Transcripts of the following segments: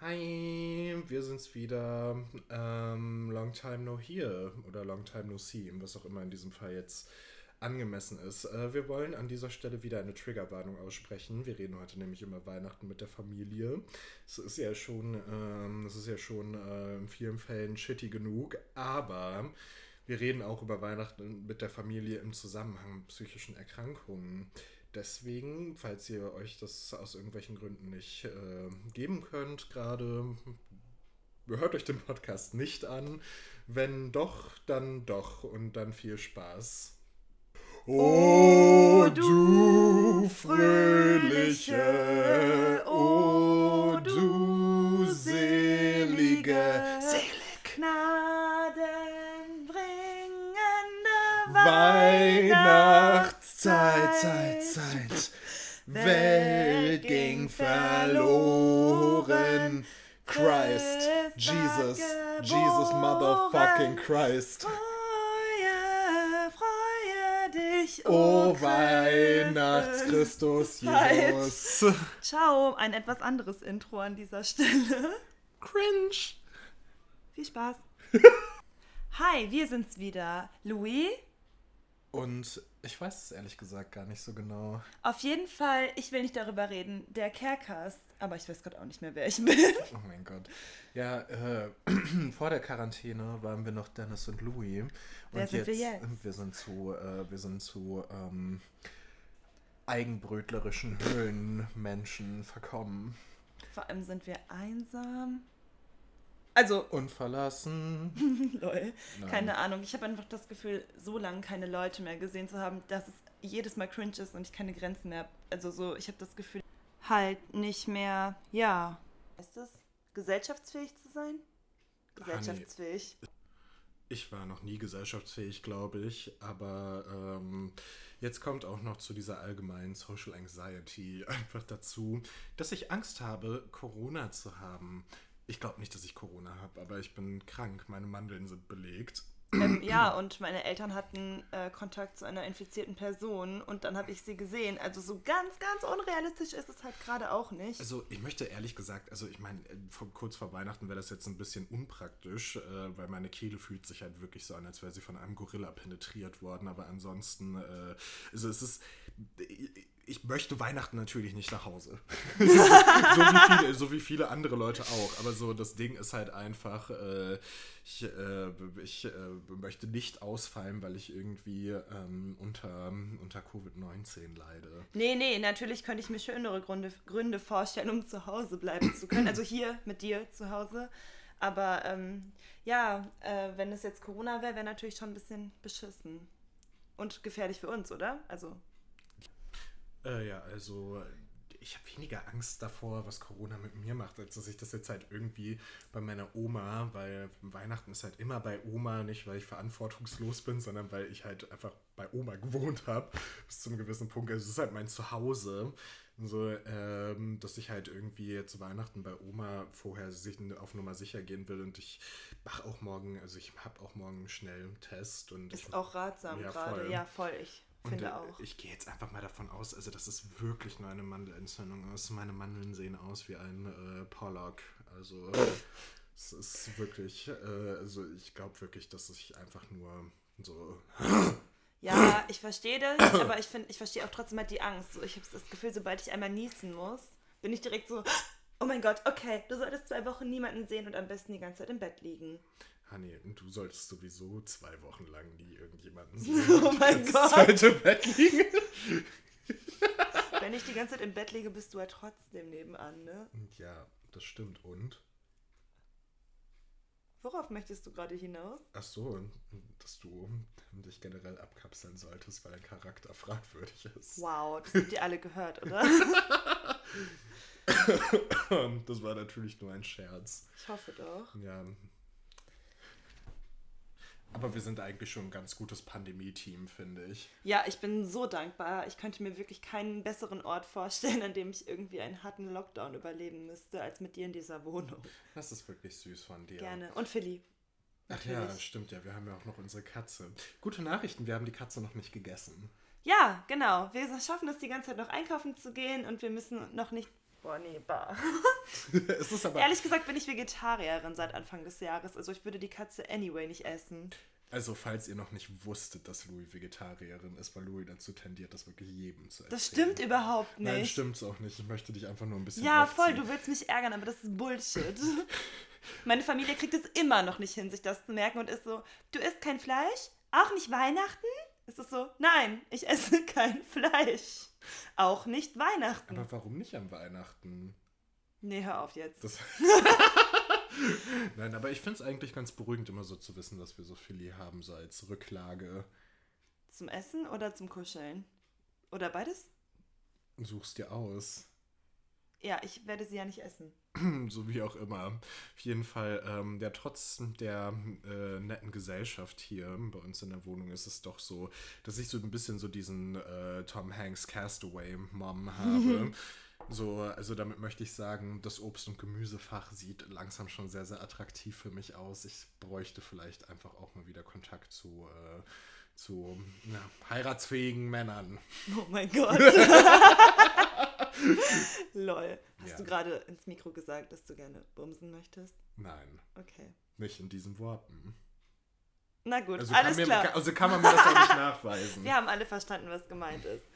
Hi, wir sind's wieder. Ähm, long time no here oder long time no see, was auch immer in diesem Fall jetzt angemessen ist. Äh, wir wollen an dieser Stelle wieder eine Triggerwarnung aussprechen. Wir reden heute nämlich über Weihnachten mit der Familie. Es ist ja schon, ähm, ist ja schon äh, in vielen Fällen shitty genug, aber wir reden auch über Weihnachten mit der Familie im Zusammenhang mit psychischen Erkrankungen. Deswegen, falls ihr euch das aus irgendwelchen Gründen nicht äh, geben könnt, gerade hört euch den Podcast nicht an. Wenn doch, dann doch und dann viel Spaß. O du fröhliche, o du selige, Selig. gnadenbringende Weihnachtszeit, Zeit, Zeit. Welt ging verloren. Christ, Jesus, Jesus motherfucking Christ. Freue, freue dich, O Christ. Weihnachtschristus Jesus. Ciao, ein etwas anderes Intro an dieser Stelle. Cringe. Viel Spaß. Hi, wir sind's wieder. Louis? Und ich weiß es ehrlich gesagt gar nicht so genau. Auf jeden Fall, ich will nicht darüber reden, der Carecast, aber ich weiß gerade auch nicht mehr, wer ich bin. Oh mein Gott. Ja, äh, vor der Quarantäne waren wir noch Dennis und Louis. Und Wer sind wir jetzt? Wir sind zu, äh, wir sind zu ähm, eigenbrötlerischen Höhlenmenschen verkommen. Vor allem sind wir einsam. Also, Unverlassen. lol, Nein. keine Ahnung. Ich habe einfach das Gefühl, so lange keine Leute mehr gesehen zu haben, dass es jedes Mal cringe ist und ich keine Grenzen mehr. hab. Also so, ich habe das Gefühl, halt nicht mehr, ja. Ist es gesellschaftsfähig zu sein? Gesellschaftsfähig. Ich war noch nie gesellschaftsfähig, glaube ich, aber ähm, jetzt kommt auch noch zu dieser allgemeinen Social Anxiety einfach dazu, dass ich Angst habe, Corona zu haben. Ich glaube nicht, dass ich Corona habe, aber ich bin krank. Meine Mandeln sind belegt. ähm, ja, und meine Eltern hatten äh, Kontakt zu einer infizierten Person und dann habe ich sie gesehen. Also so ganz, ganz unrealistisch ist es halt gerade auch nicht. Also ich möchte ehrlich gesagt, also ich meine, äh, kurz vor Weihnachten wäre das jetzt ein bisschen unpraktisch, äh, weil meine Kehle fühlt sich halt wirklich so an, als wäre sie von einem Gorilla penetriert worden. Aber ansonsten, äh, also es ist, ich möchte Weihnachten natürlich nicht nach Hause. so, wie viele, so wie viele andere Leute auch. Aber so das Ding ist halt einfach, äh, ich, äh, ich äh, möchte nicht ausfallen, weil ich irgendwie ähm, unter, unter Covid-19 leide. Nee, nee, natürlich könnte ich mir schönere Gründe, Gründe vorstellen, um zu Hause bleiben zu können. Also hier mit dir zu Hause. Aber ähm, ja, äh, wenn es jetzt Corona wäre, wäre natürlich schon ein bisschen beschissen. Und gefährlich für uns, oder? Also, Äh, ja, also ich habe weniger Angst davor, was Corona mit mir macht, als dass ich das jetzt halt irgendwie bei meiner Oma, weil Weihnachten ist halt immer bei Oma, nicht weil ich verantwortungslos bin, sondern weil ich halt einfach bei Oma gewohnt habe, bis zu einem gewissen Punkt. Also es ist halt mein Zuhause. So, ähm, dass ich halt irgendwie zu Weihnachten bei Oma vorher sich auf Nummer sicher gehen will und ich mache auch morgen, also ich habe auch morgen einen schnellen Test und ich ist auch ratsam Ja, gerade. Ja, voll. Ich und finde äh, auch. ich gehe jetzt einfach mal davon aus, also dass es wirklich nur eine Mandelentzündung ist. Meine Mandeln sehen aus wie ein äh, Pollock. Also es ist wirklich, äh, also ich glaube wirklich, dass ich einfach nur so. Ja, ich verstehe das, aber ich finde, ich verstehe auch trotzdem halt die Angst. So, ich habe das Gefühl, sobald ich einmal niesen muss, bin ich direkt so, oh mein Gott, okay, du solltest zwei Wochen niemanden sehen und am besten die ganze Zeit im Bett liegen. Hanni, du solltest sowieso zwei Wochen lang nie irgendjemanden Oh mein Gott. Im Bett liegen. Wenn ich die ganze Zeit im Bett liege, bist du ja trotzdem nebenan, ne? Ja, das stimmt. Und? Worauf möchtest du gerade hinaus? Ach so, dass du dich generell abkapseln solltest, weil dein Charakter fragwürdig ist. Wow, das habt ihr alle gehört, oder? Das war natürlich nur ein Scherz. Ich hoffe doch. Ja. Aber wir sind eigentlich schon ein ganz gutes Pandemie-Team, finde ich. Ja, ich bin so dankbar. Ich könnte mir wirklich keinen besseren Ort vorstellen, an dem ich irgendwie einen harten Lockdown überleben müsste, als mit dir in dieser Wohnung. Das ist wirklich süß von dir. Gerne. Und Philipp. Ach ja, Natürlich. stimmt ja. Wir haben ja auch noch unsere Katze. Gute Nachrichten, wir haben die Katze noch nicht gegessen. Ja, genau. Wir schaffen es die ganze Zeit noch einkaufen zu gehen und wir müssen noch nicht Boah, nee, bah. es ist aber, Ehrlich gesagt bin ich Vegetarierin seit Anfang des Jahres. Also ich würde die Katze anyway nicht essen. also, falls ihr noch nicht wusstet, dass Louis Vegetarierin ist, weil Louis dazu tendiert, das wirklich jedem zu erzählen. Das stimmt überhaupt nicht. Nein, stimmt's auch nicht. Ich möchte dich einfach nur ein bisschen Ja, voll, aufziehen. du willst mich ärgern, aber das ist Bullshit. Meine Familie kriegt es immer noch nicht hin, sich das zu merken und ist so, du isst kein Fleisch? Auch nicht Weihnachten? Ist es so, nein, ich esse kein Fleisch. Auch nicht Weihnachten. Aber warum nicht am Weihnachten? nee, hör auf jetzt. Nein, aber ich finde es eigentlich ganz beruhigend, immer so zu wissen, dass wir so Filet haben, so als Rücklage. Zum Essen oder zum Kuscheln? Oder beides? Suchst dir aus. Ja, ich werde sie ja nicht essen. so wie auch immer. Auf jeden Fall, ähm, ja, trotz der äh, netten Gesellschaft hier bei uns in der Wohnung ist es doch so, dass ich so ein bisschen so diesen äh, Tom Hanks Castaway-Mom habe. So, also damit möchte ich sagen, das Obst- und Gemüsefach sieht langsam schon sehr, sehr attraktiv für mich aus. Ich bräuchte vielleicht einfach auch mal wieder Kontakt zu, äh, zu ja, heiratsfähigen Männern. Oh mein Gott. Lol. Hast Ja. du gerade ins Mikro gesagt, dass du gerne bumsen möchtest? Nein, Okay. nicht in diesen Worten. Na gut, Also, alles kann, mir, klar. also kann man mir das auch nicht nachweisen. Wir haben alle verstanden, was gemeint ist.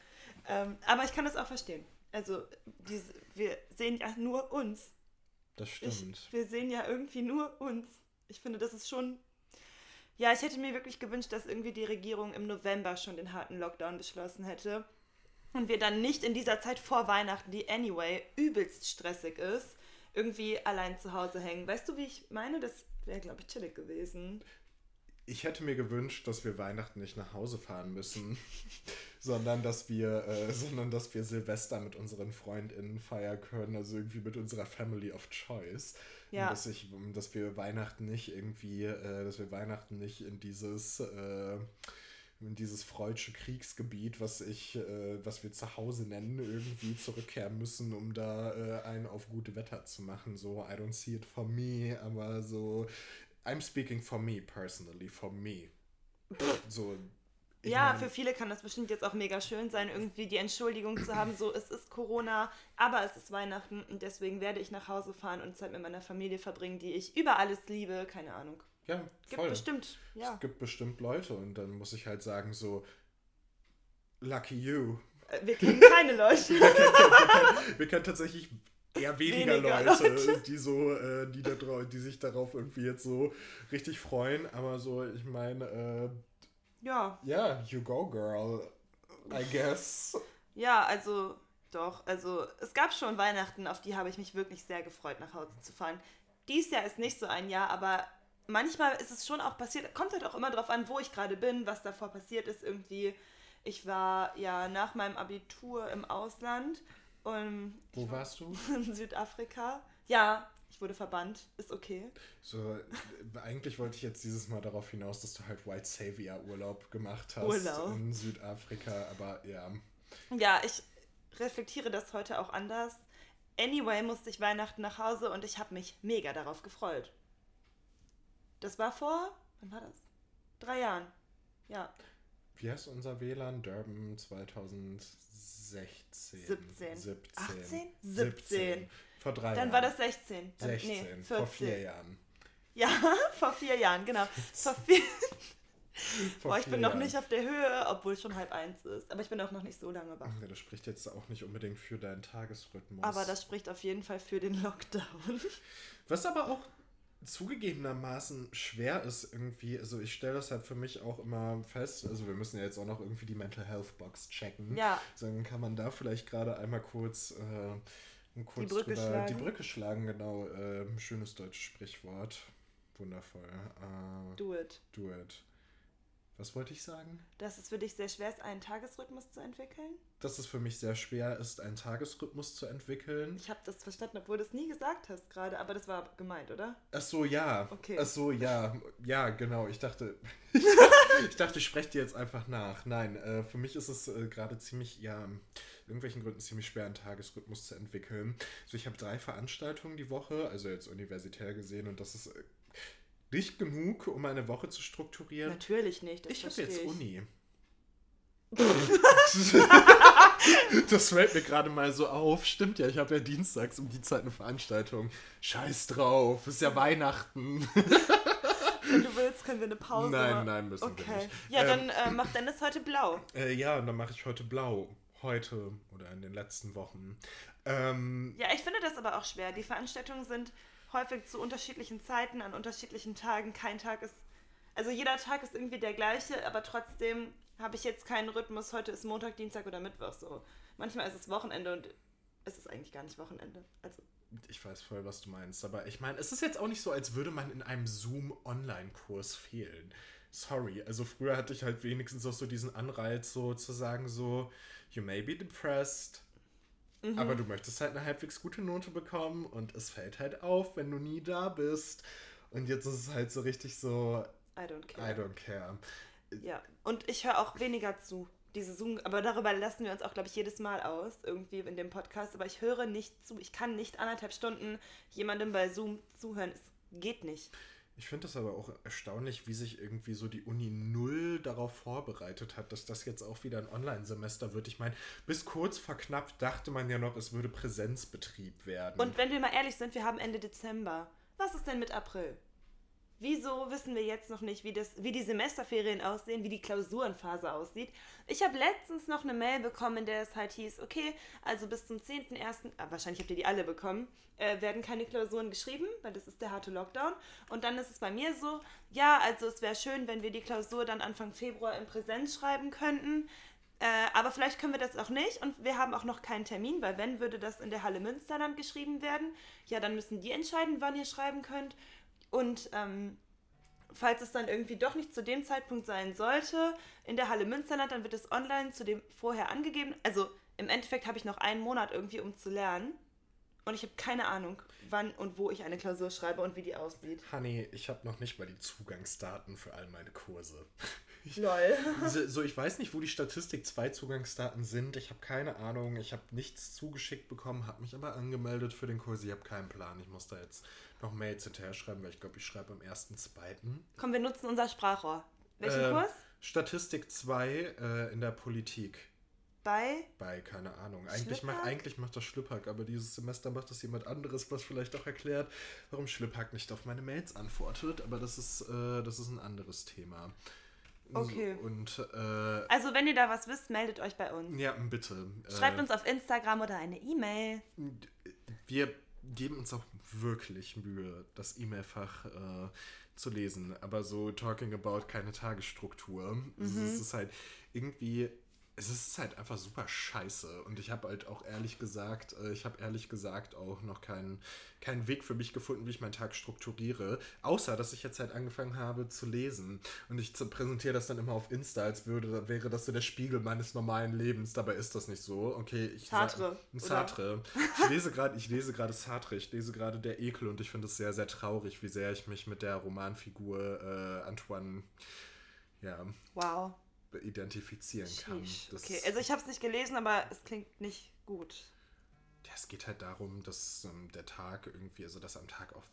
Ähm, aber ich kann das auch verstehen. Also, diese, wir sehen ja nur uns. Das Ich, stimmt. wir sehen ja irgendwie nur uns. Ich finde, das ist schon. Ja, ich hätte mir wirklich gewünscht, dass irgendwie die Regierung im November schon den harten Lockdown beschlossen hätte. Und wir dann nicht in dieser Zeit vor Weihnachten, die anyway übelst stressig ist, irgendwie allein zu Hause hängen. Weißt du, wie ich meine? Das wäre, glaube ich, chillig gewesen. Ich hätte mir gewünscht, dass wir Weihnachten nicht nach Hause fahren müssen, sondern dass wir, äh, sondern dass wir Silvester mit unseren FreundInnen feiern können, also irgendwie mit unserer Family of Choice. Ja. Dass ich, dass wir Weihnachten nicht irgendwie, äh, dass wir Weihnachten nicht in dieses, äh, in dieses freudsche Kriegsgebiet, was ich, äh, was wir zu Hause nennen, irgendwie zurückkehren müssen, um da äh, einen auf gute Wetter zu machen. So, I don't see it for me, aber so, I'm speaking for me personally, for me. So. ja, mein- für viele kann das bestimmt jetzt auch mega schön sein, irgendwie die Entschuldigung zu haben, so es ist Corona, aber es ist Weihnachten und deswegen werde ich nach Hause fahren und Zeit mit meiner Familie verbringen, die ich über alles liebe, keine Ahnung. Ja, Gibt voll. bestimmt, ja. Es gibt bestimmt Leute und dann muss ich halt sagen, so, lucky you. Äh, Wir kennen keine Leute. Wir kennen, wir kennen, wir kennen tatsächlich eher weniger, Weniger Leute, Leute. die so, äh, die, da die sich darauf irgendwie jetzt so richtig freuen. Aber so, ich meine, äh, Ja, ja, you go, girl. I guess. ja, also doch, also es gab schon Weihnachten, auf die habe ich mich wirklich sehr gefreut, nach Hause zu fahren. Dies Jahr ist nicht so ein Jahr, aber manchmal ist es schon auch passiert, kommt halt auch immer drauf an, wo ich gerade bin, was davor passiert ist irgendwie. Ich war ja nach meinem Abitur im Ausland und Wo warst du? in Südafrika. Ja, ich wurde verbannt, ist okay. So, äh, eigentlich wollte ich jetzt dieses Mal darauf hinaus, dass du halt White Savior Urlaub gemacht hast Urlaub. in Südafrika, aber ja. Ja, ich reflektiere das heute auch anders. Anyway musste ich Weihnachten nach Hause und ich habe mich mega darauf gefreut. Das war vor, wann war das? Drei Jahren. Ja, Wie heißt unser WLAN? Durban 2016. 17. 17. 18? 17. Vor drei dann Jahren. war das 16. Dann, 16. Nee, 14. vor vier Jahren. Ja, vor vier Jahren, genau. Vor vier, Vor Boah, ich bin noch Jahren. nicht auf der Höhe, obwohl es schon halb eins ist. Aber ich bin auch noch nicht so lange wach. Ja, das spricht jetzt auch nicht unbedingt für deinen Tagesrhythmus. Aber das spricht auf jeden Fall für den Lockdown. Was aber auch zugegebenermaßen schwer ist irgendwie, also ich stelle das halt für mich auch immer fest, also wir müssen ja jetzt auch noch irgendwie die Mental Health Box checken. Ja. Dann kann man da vielleicht gerade einmal kurz, äh, kurz Brücke drüber, schlagen. die Brücke schlagen, genau. Äh, schönes deutsches Sprichwort. Wundervoll. Äh, Do it. do it. Was wollte ich sagen? Dass es für dich sehr schwer ist, einen Tagesrhythmus zu entwickeln? Dass es für mich sehr schwer ist, einen Tagesrhythmus zu entwickeln. Ich habe das verstanden, obwohl du es nie gesagt hast gerade, aber das war gemeint, oder? Ach so, ja. Okay. Ach so, ja. Ja, genau. Ich dachte, ich dachte, ich spreche dir jetzt einfach nach. Nein, äh, für mich ist es äh, gerade ziemlich, ja, irgendwelchen Gründen ziemlich schwer, einen Tagesrhythmus zu entwickeln. Also ich habe drei Veranstaltungen die Woche, also jetzt universitär gesehen, und das ist äh, nicht genug, um eine Woche zu strukturieren. Natürlich nicht. Ich habe jetzt ich. Uni. das fällt mir gerade mal so auf. Stimmt ja, ich habe ja dienstags um die Zeit eine Veranstaltung. Scheiß drauf, ist ja Weihnachten. Wenn du willst, können wir eine Pause Nein, machen. nein, müssen wir Okay. nicht. Ja, Ähm, dann äh, macht Dennis heute blau. Äh, ja, und dann mache ich heute blau. Heute oder in den letzten Wochen. Ähm, Ja, ich finde das aber auch schwer. Die Veranstaltungen sind häufig zu unterschiedlichen Zeiten, an unterschiedlichen Tagen. Kein Tag ist. Also jeder Tag ist irgendwie der gleiche, aber trotzdem habe ich jetzt keinen Rhythmus. Heute ist Montag, Dienstag oder Mittwoch so. Manchmal ist es Wochenende und es ist eigentlich gar nicht Wochenende. Also, ich weiß voll, was du meinst. Aber ich meine, es ist jetzt auch nicht so, als würde man in einem Zoom-Online-Kurs fehlen. Sorry, also früher hatte ich halt wenigstens auch so diesen Anreiz, so zu sagen, so, you may be depressed, Mhm. aber du möchtest halt eine halbwegs gute Note bekommen und es fällt halt auf, wenn du nie da bist. Und jetzt ist es halt so richtig so, I don't care. I don't care. Ja, und ich höre auch weniger zu. Diese Zoom, aber darüber lassen wir uns auch, glaube ich, jedes Mal aus, irgendwie in dem Podcast. Aber ich höre nicht zu. Ich kann nicht anderthalb Stunden jemandem bei Zoom zuhören. Es geht nicht. Ich finde das aber auch erstaunlich, wie sich irgendwie so die Uni null darauf vorbereitet hat, dass das jetzt auch wieder ein Online-Semester wird. Ich meine, bis kurz vor knapp dachte man ja noch, es würde Präsenzbetrieb werden. Und wenn wir mal ehrlich sind, wir haben Ende Dezember. Was ist denn mit April? Wieso wissen wir jetzt noch nicht, wie, das, wie die Semesterferien aussehen, wie die Klausurenphase aussieht? Ich habe letztens noch eine Mail bekommen, in der es halt hieß, okay, also bis zum 10.01., ah, wahrscheinlich habt ihr die alle bekommen, äh, werden keine Klausuren geschrieben, weil das ist der harte Lockdown. Und dann ist es bei mir so, ja, also es wäre schön, wenn wir die Klausur dann Anfang Februar in Präsenz schreiben könnten. Äh, aber vielleicht können wir das auch nicht und wir haben auch noch keinen Termin, weil wenn würde das in der Halle Münsterland geschrieben werden, ja, dann müssen die entscheiden, wann ihr schreiben könnt. Und ähm, falls es dann irgendwie doch nicht zu dem Zeitpunkt sein sollte, in der Halle Münsterland, dann wird es online zu dem vorher angegeben. Also im Endeffekt habe ich noch einen Monat irgendwie, um zu lernen. Und ich habe keine Ahnung, wann und wo ich eine Klausur schreibe und wie die aussieht. Honey, ich habe noch nicht mal die Zugangsdaten für all meine Kurse. Lol. So, ich weiß nicht, wo die Statistik 2 Zugangsdaten sind. Ich habe keine Ahnung. Ich habe nichts zugeschickt bekommen, habe mich aber angemeldet für den Kurs. Ich habe keinen Plan. Ich muss da jetzt noch Mails hinterher schreiben, weil ich glaube, ich schreibe am 1.2. Komm, wir nutzen unser Sprachrohr. Welchen Ähm, Kurs? Statistik 2 äh, in der Politik. Bei? Bei, keine Ahnung. Eigentlich, mach, eigentlich macht das Schlippack, aber dieses Semester macht das jemand anderes, was vielleicht auch erklärt, warum Schlippack nicht auf meine Mails antwortet. Aber das ist, äh, das ist ein anderes Thema. Okay. Und äh, Also, wenn ihr da was wisst, meldet euch bei uns. ja, bitte. Schreibt äh, uns auf Instagram oder eine E-Mail. Wir geben uns auch wirklich Mühe, das E-Mail-Fach äh, zu lesen. Aber so talking about keine Tagesstruktur. Es ist- Es ist halt irgendwie. Es ist halt einfach super scheiße. Und ich habe halt auch ehrlich gesagt, äh, ich habe ehrlich gesagt auch noch keinen, keinen Weg für mich gefunden, wie ich meinen Tag strukturiere. Außer, dass ich jetzt halt angefangen habe zu lesen. Und ich präsentiere das dann immer auf Insta, als würde, wäre das so der Spiegel meines normalen Lebens. Dabei ist das nicht so. Okay, ich sa- Sartre? Sartre. Ich lese gerade, ich lese gerade Sartre, ich lese gerade Der Ekel und ich finde es sehr, sehr traurig, wie sehr ich mich mit der Romanfigur äh, Antoine ja, Wow. Identifizieren kann. Das, Okay, also ich habe es nicht gelesen, aber es klingt nicht gut. ja, es geht halt darum, dass ähm, der Tag irgendwie, also dass am Tag auf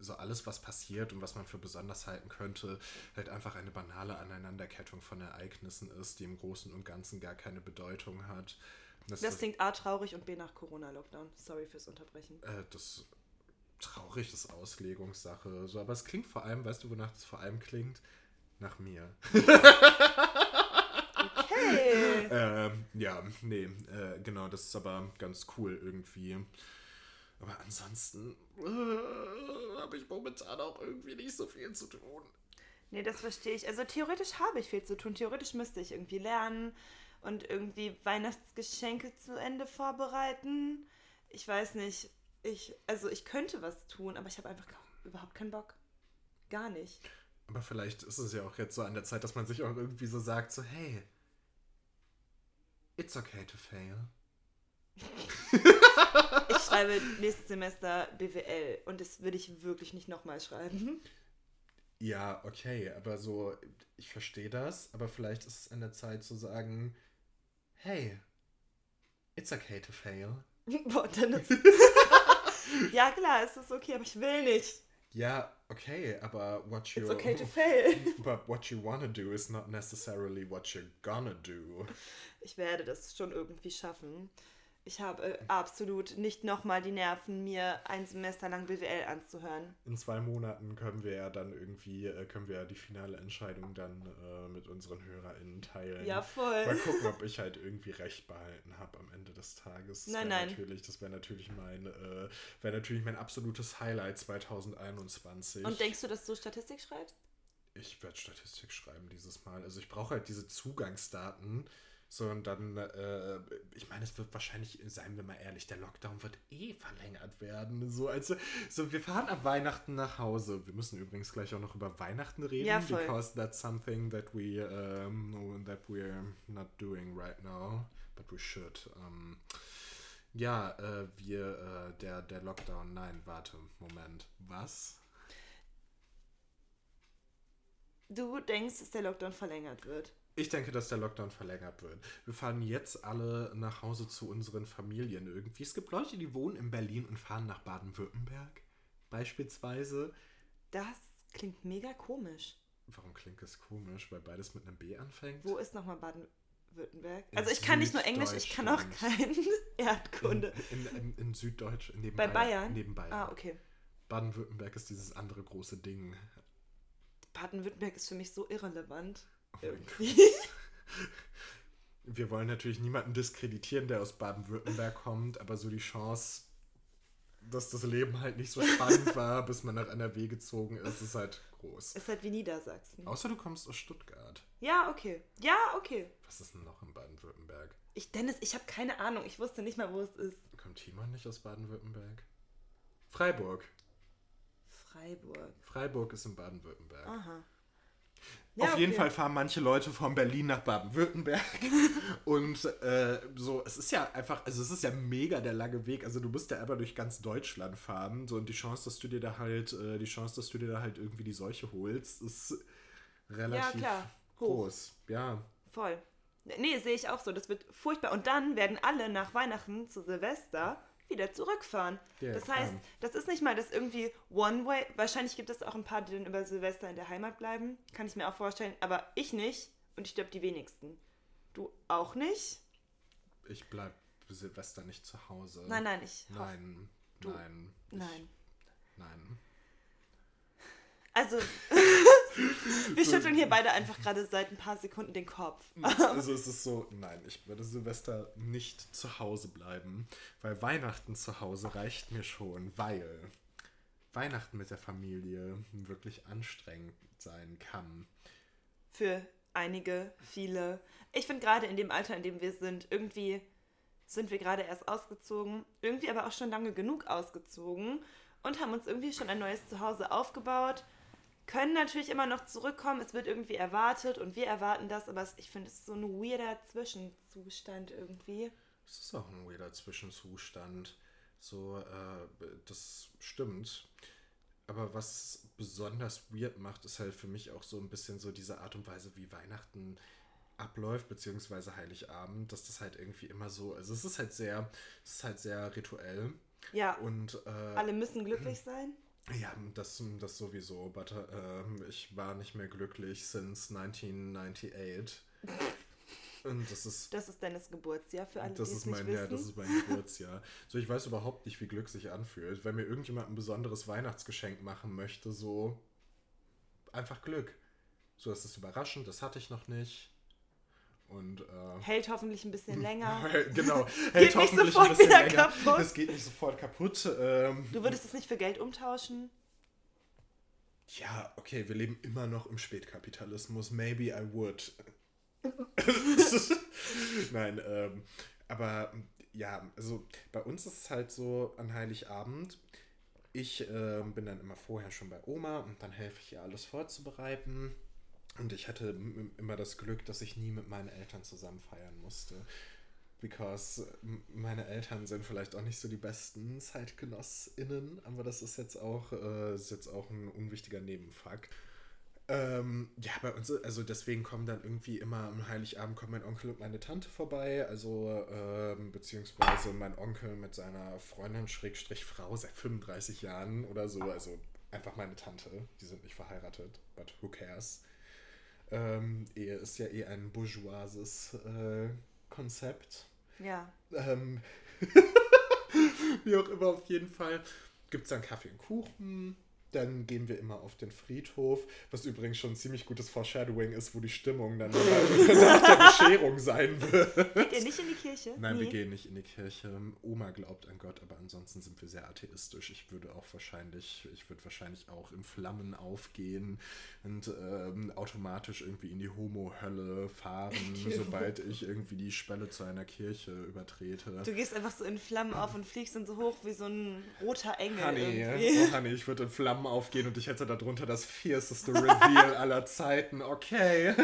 so alles, was passiert und was man für besonders halten könnte, halt einfach eine banale Aneinanderkettung von Ereignissen ist, die im Großen und Ganzen gar keine Bedeutung hat. Dass Das klingt A traurig und B nach Corona-Lockdown. Sorry fürs Unterbrechen. Äh, das traurig ist Auslegungssache. So, aber es klingt vor allem, weißt du, wonach das vor allem klingt? Nach mir. Hey! ähm, ja, nee, äh, genau, das ist aber ganz cool irgendwie. Aber ansonsten äh, habe ich momentan auch irgendwie nicht so viel zu tun. nee, das verstehe ich. Also theoretisch habe ich viel zu tun. Theoretisch müsste ich irgendwie lernen und irgendwie Weihnachtsgeschenke zu Ende vorbereiten. Ich weiß nicht. Ich, also ich könnte was tun, aber ich habe einfach überhaupt keinen Bock. Gar nicht. Aber vielleicht ist es ja auch jetzt so an der Zeit, dass man sich auch irgendwie so sagt, so hey, it's okay to fail. Ich schreibe nächstes Semester BWL und das würde ich wirklich nicht nochmal schreiben. Ja, okay, aber so, ich verstehe das, aber vielleicht ist es an der Zeit zu sagen, hey, it's okay to fail. Boah, Dennis. ja, klar, es ist okay, aber ich will nicht. Ja, okay, aber what you It's okay to fail. but what you wanna do is not necessarily what you're gonna do. Ich werde das schon irgendwie schaffen. Ich habe absolut nicht nochmal die Nerven, mir ein Semester lang BWL anzuhören. In zwei Monaten können wir ja dann irgendwie, äh, können wir ja die finale Entscheidung dann äh, mit unseren HörerInnen teilen. Ja, voll. Mal gucken, ob ich halt irgendwie recht behalten habe am Ende des Tages. Das Nein, nein. Natürlich, das wäre natürlich mein, äh, wäre natürlich mein absolutes Highlight 2021. Und denkst du, dass du Statistik schreibst? ich werde Statistik schreiben dieses Mal. Also ich brauche halt diese Zugangsdaten. So, und dann, äh, ich meine, es wird wahrscheinlich, seien wir mal ehrlich, der Lockdown wird eh verlängert werden. So, also, so, wir fahren ab Weihnachten nach Hause. Wir müssen übrigens gleich auch noch über Weihnachten reden, Ja, voll. because that's something that we, um, that we're not doing right now, but we should. Um, ja, äh, wir, äh, der, der Lockdown, nein, warte, Moment, was? Du denkst, dass der Lockdown verlängert wird. Ich denke, dass der Lockdown verlängert wird. Wir fahren jetzt alle nach Hause zu unseren Familien irgendwie. Es gibt Leute, die wohnen in Berlin und fahren nach Baden-Württemberg. Beispielsweise. Das klingt mega komisch. Warum klingt das komisch? Weil beides mit einem B anfängt? Wo ist nochmal Baden-Württemberg? Also ich kann nicht nur Englisch, ich kann auch kein Erdkunde. In, in, in, in Süddeutsch, neben Bei Bayern? Neben Bayern. Ah, okay. Baden-Württemberg ist dieses andere große Ding. Baden-Württemberg ist für mich so irrelevant. Oh. Wir wollen natürlich niemanden diskreditieren, der aus Baden-Württemberg kommt, aber so die Chance, dass das Leben halt nicht so spannend war, bis man nach NRW gezogen ist, ist halt groß. Ist halt wie Niedersachsen. Außer du kommst aus Stuttgart. Ja, okay. Ja, okay. Was ist denn noch in Baden-Württemberg? Ich, Dennis, ich habe keine Ahnung. Ich wusste nicht mal, wo es ist. Kommt Timon nicht aus Baden-Württemberg? Freiburg. Freiburg. Freiburg ist in Baden-Württemberg. Aha. Auf jeden okay. Fall fahren manche Leute von Berlin nach Baden-Württemberg. und äh, so, es ist ja einfach, also es ist ja mega der lange Weg. Also du musst ja aber durch ganz Deutschland fahren. So, und die Chance, dass du dir da halt, äh, die Chance, dass du dir da halt irgendwie die Seuche holst, ist relativ. Hoch. groß. Ja. Voll. Nee, sehe ich auch so. Das wird furchtbar. Und dann werden alle nach Weihnachten zu Silvester wieder zurückfahren. Ja, das heißt, das ist nicht mal das irgendwie One-Way. Wahrscheinlich gibt es auch ein paar, die dann über Silvester in der Heimat bleiben. Kann ich mir auch vorstellen. Aber ich nicht. Und ich glaube, die wenigsten. Du auch nicht? Ich bleib Silvester nicht zu Hause. Nein, nein, ich. Nein. Du- Nein. Ich, Nein. Also, wir schütteln hier beide einfach gerade seit ein paar Sekunden den Kopf. Also es ist so, nein, ich würde Silvester nicht zu Hause bleiben, weil Weihnachten zu Hause reicht mir schon, weil Weihnachten mit der Familie wirklich anstrengend sein kann. für einige, viele. Ich finde gerade in dem Alter, in dem wir sind, irgendwie sind wir gerade erst ausgezogen, irgendwie aber auch schon lange genug ausgezogen und haben uns irgendwie schon ein neues Zuhause aufgebaut. Können natürlich immer noch zurückkommen, es wird irgendwie erwartet und wir erwarten das, aber ich finde es ist so ein weirder Zwischenzustand irgendwie. Es ist auch ein weirder Zwischenzustand. So, äh, das stimmt. Aber was besonders weird macht, ist halt für mich auch so ein bisschen so diese Art und Weise, wie Weihnachten abläuft, beziehungsweise Heiligabend, dass das halt irgendwie immer so, also es ist halt sehr, es ist halt sehr rituell Ja, und äh, alle müssen glücklich sein. Ja, das, das sowieso, but ähm, ich war nicht mehr glücklich since 1998 und das ist Das ist Dennis Geburtsjahr für alle, das die ist nicht mein, ja, wissen. das ist mein Geburtsjahr. So, ich weiß überhaupt nicht, wie Glück sich anfühlt. Wenn mir irgendjemand ein besonderes Weihnachtsgeschenk machen möchte, so einfach Glück. So, das ist überraschend, das hatte ich noch nicht. Und äh, Hält hoffentlich ein bisschen länger. genau, Geht hält nicht hoffentlich sofort ein bisschen wieder länger. kaputt. Es geht nicht sofort kaputt. Ähm, Du würdest es nicht für Geld umtauschen? ja, okay, wir leben immer noch im Spätkapitalismus. Maybe I would. Nein, ähm, aber ja, also bei uns ist es halt so an Heiligabend. Ich ähm, bin dann immer vorher schon bei Oma und dann helfe ich ihr alles vorzubereiten. Und ich hatte immer das Glück, dass ich nie mit meinen Eltern zusammen feiern musste. Because meine Eltern sind vielleicht auch nicht so die besten ZeitgenossInnen, aber das ist jetzt auch, äh, ist jetzt auch ein unwichtiger Nebenfakt. Ähm, ja, bei uns, also deswegen kommen dann irgendwie immer am Heiligabend kommen mein Onkel und meine Tante vorbei, also ähm, beziehungsweise mein Onkel mit seiner Freundin, Schrägstrich Frau, seit 35 Jahren oder so, also einfach meine Tante. Die sind nicht verheiratet, but who cares? Ähm, Ehe ist ja eh ein bourgeoises äh, Konzept. Ja. Ähm, wie auch immer, auf jeden Fall gibt es dann Kaffee und Kuchen. Dann gehen wir immer auf den Friedhof, was übrigens schon ein ziemlich gutes Foreshadowing ist, wo die Stimmung dann nach der Bescherung sein wird. Geht ihr nicht in die Kirche? Nein, wir Nie? gehen nicht in die Kirche. Oma glaubt an Gott, aber ansonsten sind wir sehr atheistisch. Ich würde auch wahrscheinlich, ich würde wahrscheinlich auch in Flammen aufgehen und ähm, automatisch irgendwie in die Homo-Hölle fahren, sobald ich irgendwie die Schwelle zu einer Kirche übertrete. Du gehst einfach so in Flammen auf und fliegst dann so hoch wie so ein roter Engel. Honey, irgendwie. oh Honey, ich würde in Flammen aufgehen und ich hätte darunter das fierceste Reveal aller Zeiten. Okay.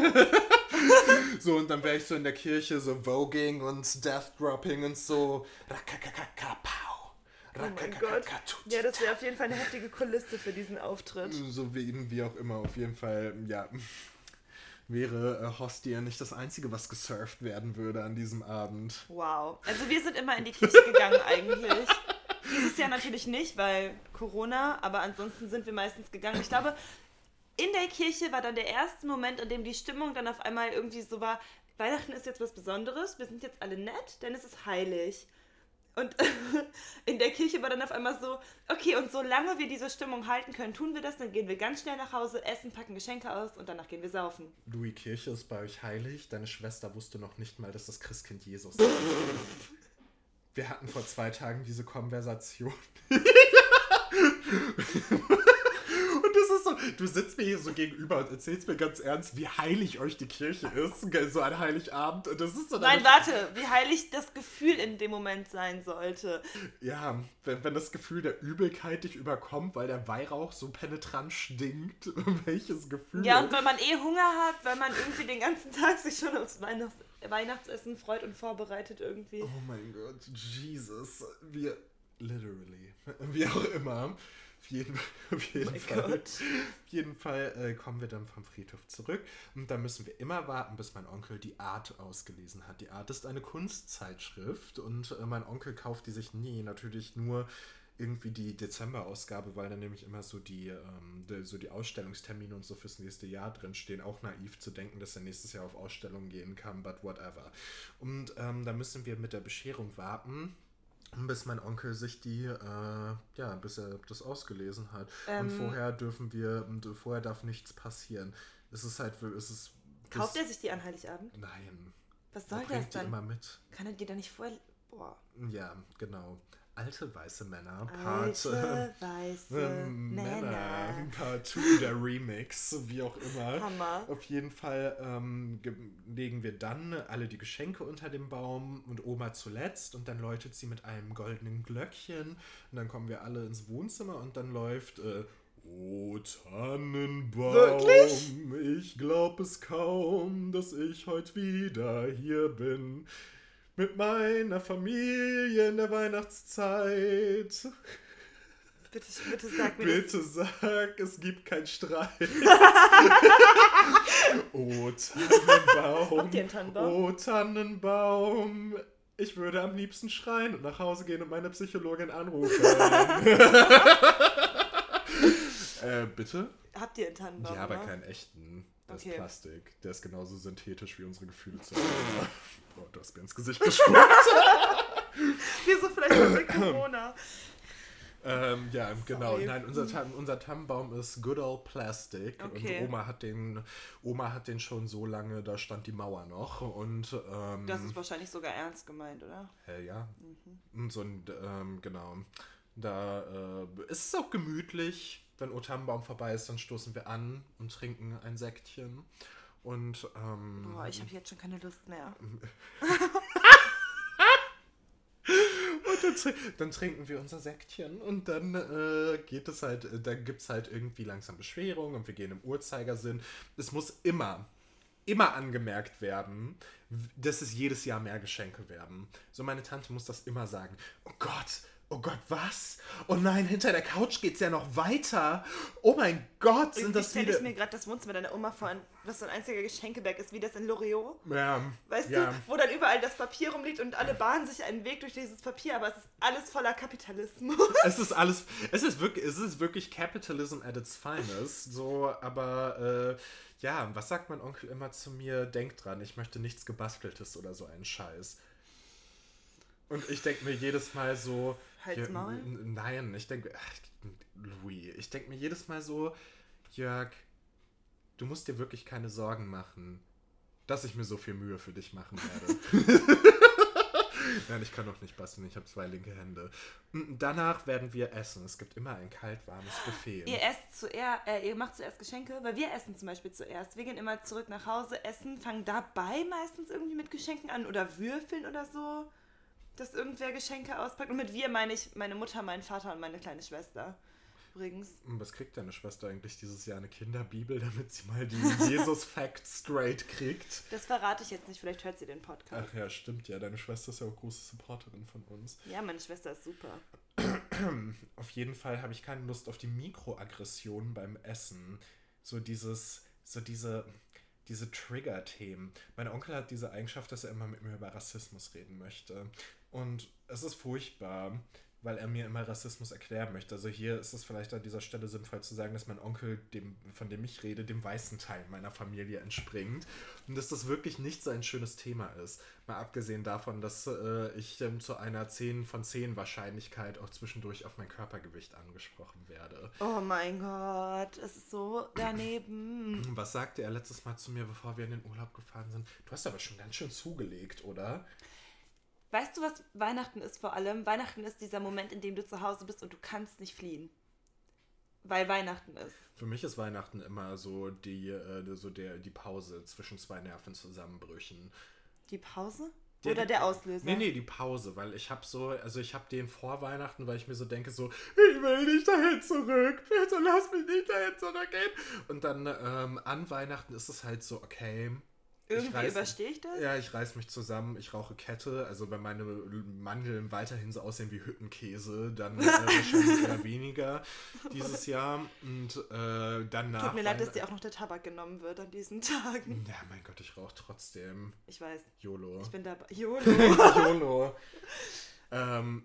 so, und dann wäre ich so in der Kirche so Voging und Death Dropping und so. Oh mein Gott. Ja, das wäre auf jeden Fall eine heftige Kulisse für diesen Auftritt. So wie, wie auch immer, auf jeden Fall, ja. Wäre äh, Hostia nicht das Einzige, was gesurft werden würde an diesem Abend. Wow. Also wir sind immer in die Kirche gegangen eigentlich. Dieses Jahr natürlich nicht, weil Corona, aber ansonsten sind wir meistens gegangen. Ich glaube, in der Kirche war dann der erste Moment, an dem die Stimmung dann auf einmal irgendwie so war, Weihnachten ist jetzt was Besonderes, wir sind jetzt alle nett, denn es ist heilig. Und in der Kirche war dann auf einmal so, okay, und solange wir diese Stimmung halten können, tun wir das, dann gehen wir ganz schnell nach Hause, essen, packen Geschenke aus und danach gehen wir saufen. Louis Kirche ist bei euch heilig. Deine Schwester wusste noch nicht mal, dass das Christkind Jesus ist. Wir hatten vor zwei Tagen diese Konversation. Und das ist so, du sitzt mir hier so gegenüber und erzählst mir ganz ernst, wie heilig euch die Kirche ist, so ein Heiligabend. Und das ist so Nein, warte, wie heilig das Gefühl in dem Moment sein sollte. Ja, wenn, wenn das Gefühl der Übelkeit dich überkommt, weil der Weihrauch so penetrant stinkt, welches Gefühl. Ja, und weil man eh Hunger hat, weil man irgendwie den ganzen Tag sich schon aufs Weihnachts Weihnachtsessen freut und vorbereitet irgendwie. Oh mein Gott, Jesus. Wir, literally, wie auch immer. Auf jeden, auf jeden Oh Fall, auf jeden Fall äh, kommen wir dann vom Friedhof zurück und dann müssen wir immer warten, bis mein Onkel die Art ausgelesen hat. Die Art ist eine Kunstzeitschrift und äh, mein Onkel kauft die sich nie, natürlich nur irgendwie die Dezemberausgabe, weil dann nämlich immer so die, ähm, die, so die Ausstellungstermine und so fürs nächste Jahr drin stehen. Auch naiv zu denken, dass er nächstes Jahr auf Ausstellungen gehen kann, but whatever. Und ähm, da müssen wir mit der Bescherung warten, bis mein Onkel sich die, äh, ja, bis er das ausgelesen hat. und Ähm. vorher dürfen wir, und vorher darf nichts passieren. Es ist halt, es ist. Kauft er sich die an Heiligabend? Nein. Was Er soll das bringt die dann? immer mit. Kann er die dann nicht vorher... Boah. Ja, genau. Alte weiße Männer. Part, Alte, weiße ähm, Männer. Männer. Part 2 der Remix, wie auch immer. Hammer. Auf jeden Fall ähm, ge- legen wir dann alle die Geschenke unter dem Baum und Oma zuletzt und dann läutet sie mit einem goldenen Glöckchen und dann kommen wir alle ins Wohnzimmer und dann läuft äh, O Tannenbaum, Wirklich? ich glaub es kaum, dass ich heute wieder hier bin. Mit meiner Familie in der Weihnachtszeit. Bitte, bitte sag mir Bitte sag, es gibt keinen Streit. oh Tannenbaum. Habt ihr einen Tannenbaum? Oh Tannenbaum. Ich würde am liebsten schreien und nach Hause gehen und meine Psychologin anrufen. äh, bitte? das. Habt ihr einen Tannenbaum? ja, aber oder? keinen echten. Das Okay. ist Plastik. Der ist genauso synthetisch wie unsere Gefühle. oh, du hast mir ins Gesicht gespuckt. Wieso vielleicht mit Corona? Ähm, ja, genau. Sorry. Nein, unser, unser Tannenbaum ist good old plastic. Okay. Und Oma hat den, Oma hat den schon so lange, da stand die Mauer noch. Und ähm, Das ist wahrscheinlich sogar ernst gemeint, oder? äh, ja. Und so ein, ähm, genau. Da äh, ist es auch gemütlich. Wenn O Tannenbaum vorbei ist, dann stoßen wir an und trinken ein Säckchen. Und ähm, Boah, ich habe jetzt schon keine Lust mehr. Und dann, dann trinken wir unser Säckchen und dann äh, geht es halt, äh, dann gibt es halt irgendwie langsam Beschwerung und wir gehen im Uhrzeigersinn. Es muss immer, immer angemerkt werden, dass es jedes Jahr mehr Geschenke werden. So meine Tante muss das immer sagen. Oh Gott, Oh Gott, was? Oh nein, hinter der Couch geht's ja noch weiter. Oh mein Gott, sind das stelle viele. ich mir gerade das Wohnzimmer deiner Oma vor, was so ein einziger Geschenkeberg ist, wie das in Loriot. Ja, Weißt ja. du, wo dann überall das Papier rumliegt und alle bahnen sich einen Weg durch dieses Papier, aber es ist alles voller Kapitalismus. Es ist alles, es ist wirklich, es ist wirklich Capitalism at its finest. So, aber äh, ja, was sagt mein Onkel immer zu mir? Denk dran, ich möchte nichts gebasteltes oder so einen Scheiß. Und ich denke mir jedes Mal so. Halt's ja, Maul. Nein, ich denke, Louis, ich denke mir jedes Mal so, Jörg, du musst dir wirklich keine Sorgen machen, dass ich mir so viel Mühe für dich machen werde. Nein, ich kann doch nicht basteln, ich habe zwei linke Hände. Danach werden wir essen. Es gibt immer ein kalt-warmes Buffet. Ihr esst zuerst, äh, ihr macht zuerst Geschenke, weil wir essen zum Beispiel zuerst. Wir gehen immer zurück nach Hause, essen, fangen dabei meistens irgendwie mit Geschenken an oder würfeln oder so, dass irgendwer Geschenke auspackt. Und mit wir meine ich meine Mutter, meinen Vater und meine kleine Schwester. Übrigens. Was kriegt deine Schwester eigentlich dieses Jahr? Eine Kinderbibel, damit sie mal die Jesus-Facts straight kriegt? Das verrate ich jetzt nicht, vielleicht hört sie den Podcast. Ach ja, stimmt ja. Deine Schwester ist ja auch große Supporterin von uns. Ja, meine Schwester ist super. Auf jeden Fall habe ich keine Lust auf die Mikroaggressionen beim Essen. So dieses, so diese, diese Trigger-Themen. Mein Onkel hat diese Eigenschaft, dass er immer mit mir über Rassismus reden möchte. Und es ist furchtbar, weil er mir immer Rassismus erklären möchte. Also hier ist es vielleicht an dieser Stelle sinnvoll zu sagen, dass mein Onkel, dem, von dem ich rede, dem weißen Teil meiner Familie entspringt. Und dass das wirklich nicht so ein schönes Thema ist. Mal abgesehen davon, dass äh, ich ähm, zu einer 10 von 10 Wahrscheinlichkeit auch zwischendurch auf mein Körpergewicht angesprochen werde. Oh mein Gott, es ist so daneben. Was sagte er letztes Mal zu mir, bevor wir in den Urlaub gefahren sind? Du hast aber schon ganz schön zugelegt, oder? Weißt du, was Weihnachten ist vor allem? Weihnachten ist dieser Moment, in dem du zu Hause bist und du kannst nicht fliehen. Weil Weihnachten ist. Für mich ist Weihnachten immer so die, äh, so der, die Pause zwischen zwei Nervenzusammenbrüchen. Die Pause? Der- Oder der Auslöser? Nee, nee, die Pause, weil ich habe so, also ich habe den vor Weihnachten, weil ich mir so denke, so, ich will nicht dahin zurück, bitte lass mich nicht dahin zurückgehen. Und dann ähm, an Weihnachten ist es halt so, okay. Irgendwie reiß- überstehe ich das? Ja, ich reiß mich zusammen, ich rauche Kette, also wenn meine Mandeln weiterhin so aussehen wie Hüttenkäse, dann äh, wahrscheinlich eher weniger dieses Jahr. Und äh, danach. Tut mir leid, dass dir auch noch der Tabak genommen wird an diesen Tagen. Ja, mein Gott, ich rauche trotzdem. Ich weiß, YOLO. ich bin dabei. YOLO. YOLO. ähm,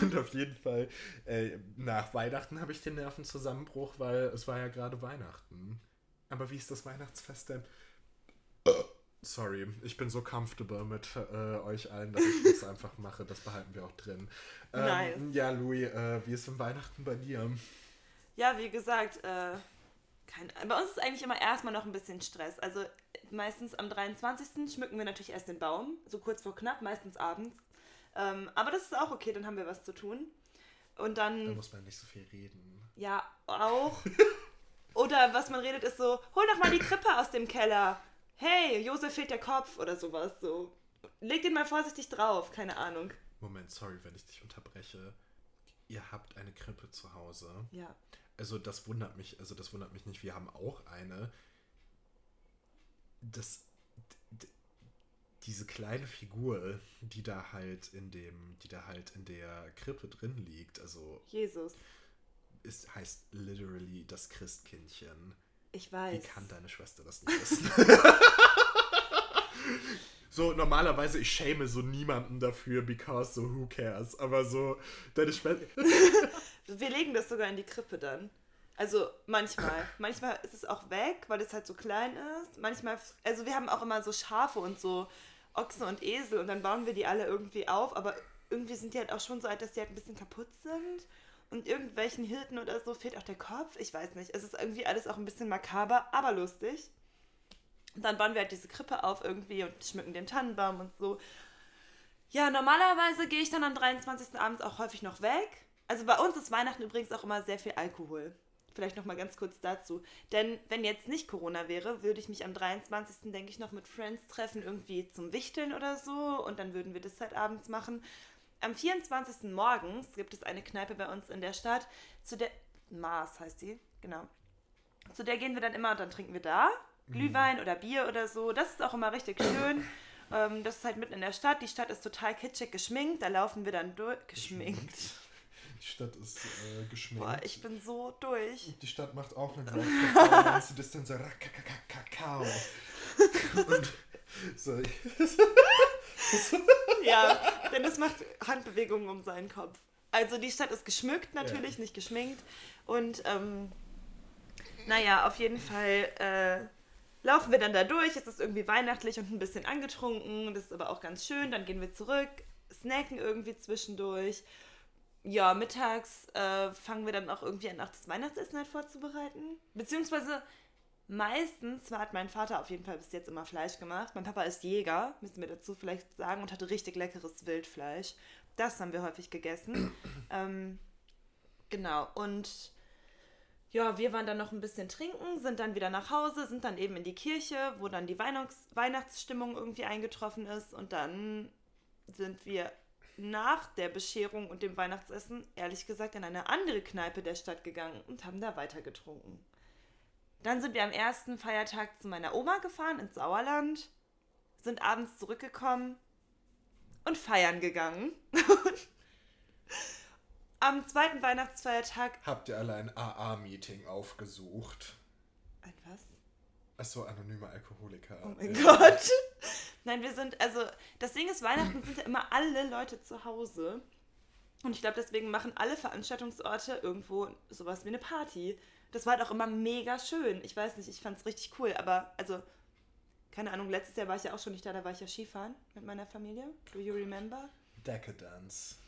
und auf jeden Fall, äh, nach Weihnachten habe ich den Nervenzusammenbruch, weil es war ja gerade Weihnachten. Aber wie ist das Weihnachtsfest denn? Sorry, ich bin so comfortable mit äh, euch allen, dass ich das einfach mache. Das behalten wir auch drin. Ähm, Nice. Ja, Louis, äh, wie ist denn Weihnachten bei dir? Ja, wie gesagt, äh, kein, bei uns ist eigentlich immer erstmal noch ein bisschen Stress. Also meistens am 23. schmücken wir natürlich erst den Baum, so kurz vor knapp, meistens abends. Ähm, aber das ist auch okay, dann haben wir was zu tun. Und Da dann, muss man nicht so viel reden. ja, auch. Oder was man redet, ist so, hol doch mal die Krippe aus dem Keller. Hey, Josef fehlt der Kopf oder sowas. So, leg den mal vorsichtig drauf, keine Ahnung. Moment, sorry, wenn ich dich unterbreche. Ihr habt eine Krippe zu Hause. Ja. Also das wundert mich, also das wundert mich nicht. Wir haben auch eine. Das, diese kleine Figur, die da halt in dem, die da halt in der Krippe drin liegt, also Jesus. ist, heißt literally das Christkindchen. Ich Wie weiß. kann deine Schwester das nicht wissen? so, normalerweise, ich schäme so niemanden dafür, because so who cares. Aber so, deine Schwester. Wir legen das sogar in die Krippe dann. Also manchmal. Manchmal ist es auch weg, weil es halt so klein ist. Manchmal, also wir haben auch immer so Schafe und so Ochsen und Esel und dann bauen wir die alle irgendwie auf, aber irgendwie sind die halt auch schon so alt, dass die halt ein bisschen kaputt sind. Und irgendwelchen Hirten oder so fehlt auch der Kopf. Ich weiß nicht. Es ist irgendwie alles auch ein bisschen makaber, aber lustig. Und dann bauen wir halt diese Krippe auf irgendwie und schmücken den Tannenbaum und so. Ja, normalerweise gehe ich dann am 23. abends auch häufig noch weg. Also bei uns ist Weihnachten übrigens auch immer sehr viel Alkohol. Vielleicht noch mal ganz kurz dazu. Denn wenn jetzt nicht Corona wäre, würde ich mich am 23. denke ich noch mit Friends treffen, irgendwie zum Wichteln oder so. Und dann würden wir das halt abends machen. Am 24. morgens gibt es eine Kneipe bei uns in der Stadt, zu der Mars heißt sie, genau. Zu der gehen wir dann immer und dann trinken wir da Glühwein oder Bier oder so. Das ist auch immer richtig schön. Ähm, das ist halt mitten in der Stadt. Die Stadt ist total kitschig geschminkt. Da laufen wir dann durch. Geschminkt. Die Stadt ist äh, geschminkt. Boah, ich bin so durch. Die Stadt macht auch eine Drag-Performance. das ist dann so Kakao. Und so. ja, Dennis macht Handbewegungen um seinen Kopf. Also die Stadt ist geschmückt natürlich, ja. nicht geschminkt. Und ähm, naja, auf jeden Fall äh, laufen wir dann da durch. Es ist irgendwie weihnachtlich und ein bisschen angetrunken. Das ist aber auch ganz schön. Dann gehen wir zurück, snacken irgendwie zwischendurch. Ja, mittags äh, fangen wir dann auch irgendwie an, auch das Weihnachtsessen halt vorzubereiten. Beziehungsweise meistens hat mein Vater auf jeden Fall bis jetzt immer Fleisch gemacht. Mein Papa ist Jäger, müssen wir dazu vielleicht sagen, und hatte richtig leckeres Wildfleisch. Das haben wir häufig gegessen. ähm, genau, und ja, wir waren dann noch ein bisschen trinken, sind dann wieder nach Hause, sind dann eben in die Kirche, wo dann die Weihnachts Weihnachtsstimmung irgendwie eingetroffen ist. Und dann sind wir nach der Bescherung und dem Weihnachtsessen, ehrlich gesagt, in eine andere Kneipe der Stadt gegangen und haben da weiter getrunken. Dann sind wir am ersten Feiertag zu meiner Oma gefahren ins Sauerland, sind abends zurückgekommen und feiern gegangen. Am zweiten Weihnachtsfeiertag. Habt ihr alle ein AA-Meeting aufgesucht? Ein was? Achso, anonyme Alkoholiker. Oh mein ja. Gott. Nein, wir sind, also, das Ding ist, Weihnachten sind ja immer alle Leute zu Hause. Und ich glaube, deswegen machen alle Veranstaltungsorte irgendwo sowas wie eine Party. Das war halt auch immer mega schön. Ich weiß nicht, ich fand es richtig cool, aber, also, keine Ahnung, letztes Jahr war ich ja auch schon nicht da, da war ich ja Skifahren mit meiner Familie. Do you remember? Decadence.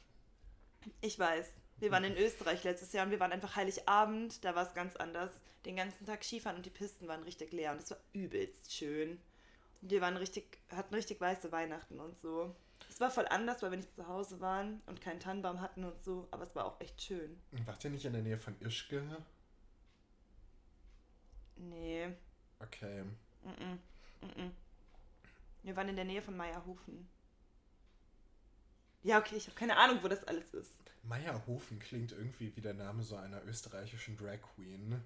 Ich weiß. Wir waren in Österreich letztes Jahr und wir waren einfach Heiligabend, da war es ganz anders. Den ganzen Tag Skifahren und die Pisten waren richtig leer und es war übelst schön. Und wir waren richtig, hatten richtig weiße Weihnachten und so. Es war voll anders, weil wir nicht zu Hause waren und keinen Tannenbaum hatten und so, aber es war auch echt schön. Wart ihr nicht in der Nähe von Ischke? Nee. Okay. Mm -mm. Mm wir waren in der Nähe von Meierhofen. Ja, okay, ich habe keine Ahnung, wo das alles ist. Meierhofen klingt irgendwie wie der Name so einer österreichischen Drag Queen.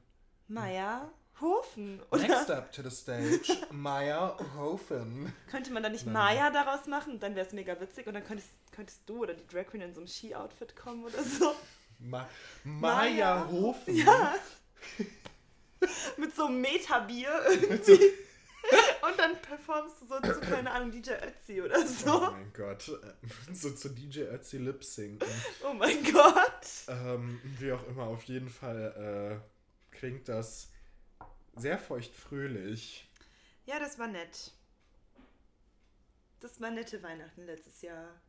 Meierhofen. Oder? Next up to the stage, Meierhofen. Könnte man da nicht Maya daraus machen? Dann wäre es mega witzig und dann könntest, könntest du oder die Drag Queen in so einem Ski-Outfit kommen oder so. Ma Meierhofen? Ja. Mit so einem Metabier irgendwie. Und dann performst du so zu, keine Ahnung, DJ Ötzi oder so. Oh mein Gott. So zu DJ Ötzi lip sinken. Oh mein Gott. Ähm, wie auch immer, auf jeden Fall äh, klingt das sehr feuchtfröhlich. Ja, das war nett. Das war nette Weihnachten letztes Jahr.